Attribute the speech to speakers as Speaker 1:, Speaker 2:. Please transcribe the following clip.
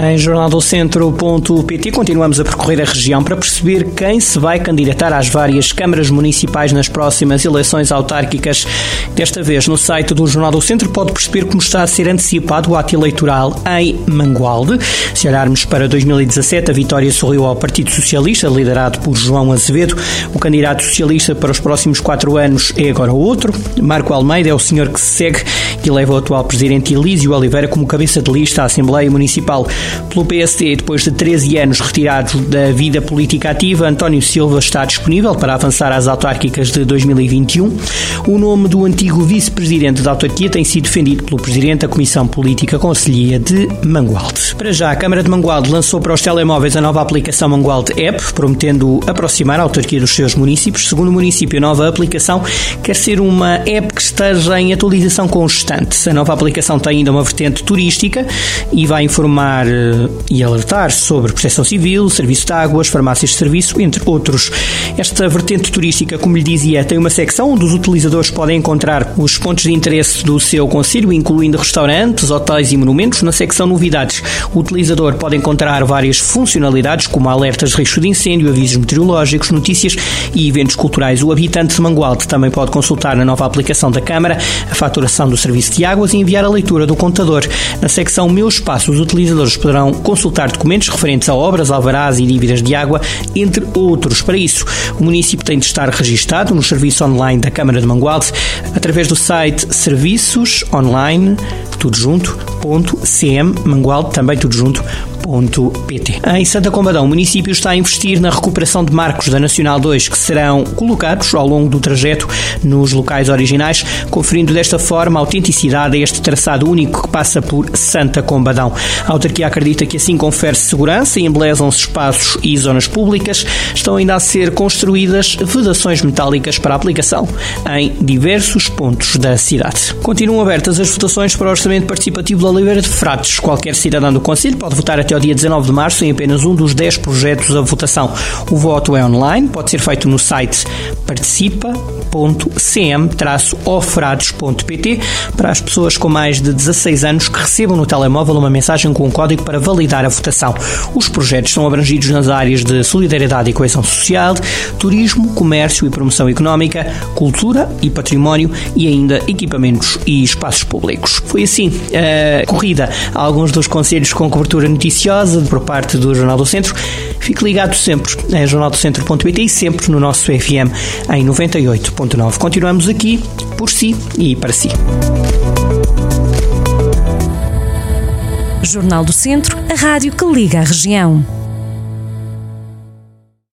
Speaker 1: Em jornaldocentro.pt continuamos a percorrer a região para perceber quem se vai candidatar às várias câmaras municipais nas próximas eleições autárquicas. Desta vez, no site do Jornal do Centro, pode perceber como está a ser antecipado o ato eleitoral em Mangualde. Se olharmos para 2017, a vitória sorriu ao Partido Socialista, liderado por João Azevedo. O candidato socialista para os próximos quatro anos é agora outro. Marco Almeida é o senhor que se segue e leva o atual presidente Elísio Oliveira como cabeça de lista à Assembleia Municipal. Pelo PSD, depois de 13 anos retirados da vida política ativa, António Silva está disponível para avançar às autárquicas de 2021. O nome do antigo vice-presidente da autarquia tem sido defendido pelo presidente da Comissão Política Conselhia de Mangualde. Para já, a Câmara de Mangualde lançou para os telemóveis a nova aplicação Mangualde App, prometendo aproximar a autarquia dos seus municípios. Segundo o município, a nova aplicação quer ser uma app que esteja em atualização constante. A nova aplicação tem ainda uma vertente turística e vai informar eh, e alertar sobre proteção civil, serviço de águas, farmácias de serviço, entre outros. Esta vertente turística, como lhe dizia, tem uma secção onde os utilizadores podem encontrar os pontos de interesse do seu conselho, incluindo restaurantes, hotéis e monumentos. Na secção novidades, o utilizador pode encontrar várias funcionalidades, como alertas de risco de incêndio, avisos meteorológicos, notícias e eventos culturais. O habitante de Mangualde também pode consultar na nova aplicação da Câmara a faturação do serviço de águas e enviar a leitura do contador. Na secção Meu Espaço, os utilizadores poderão consultar documentos referentes a obras, alvarás e dívidas de água, entre outros. Para isso, o município tem de estar registado no serviço online da Câmara de Mangualde através do site Serviços Online, tudo junto, ponto, cm, Mangualde, também tudo junto, Em Santa Combadão, o município está a investir na recuperação de marcos da Nacional 2 que serão colocados ao longo do trajeto nos locais originais, conferindo desta forma autenticidade a este traçado único que passa por Santa Combadão. A autarquia acredita que assim confere segurança e embelezam-se espaços e zonas públicas. Estão ainda a ser construídas vedações metálicas para aplicação em diversos pontos da cidade. Continuam abertas as votações para o Orçamento Participativo da Oliveira de Fratos. Qualquer cidadão do Conselho pode votar até ao dia 19 de março em apenas um dos 10 projetos a votação. O voto é online, pode ser feito no site participa.cm-ofrados.pt para as pessoas com mais de 16 anos que recebam no telemóvel uma mensagem com um código para validar a votação. Os projetos são abrangidos nas áreas de solidariedade e coesão social, turismo, comércio e promoção económica, cultura e património e ainda equipamentos e espaços públicos. Foi assim a corrida a alguns dos conselhos com cobertura noticiosa por parte do Jornal do Centro. Fique ligado sempre em jornaldocentro.pt e sempre no nosso FM em 98.9. Continuamos aqui por si e para si.
Speaker 2: Jornal do Centro, a rádio que liga a região.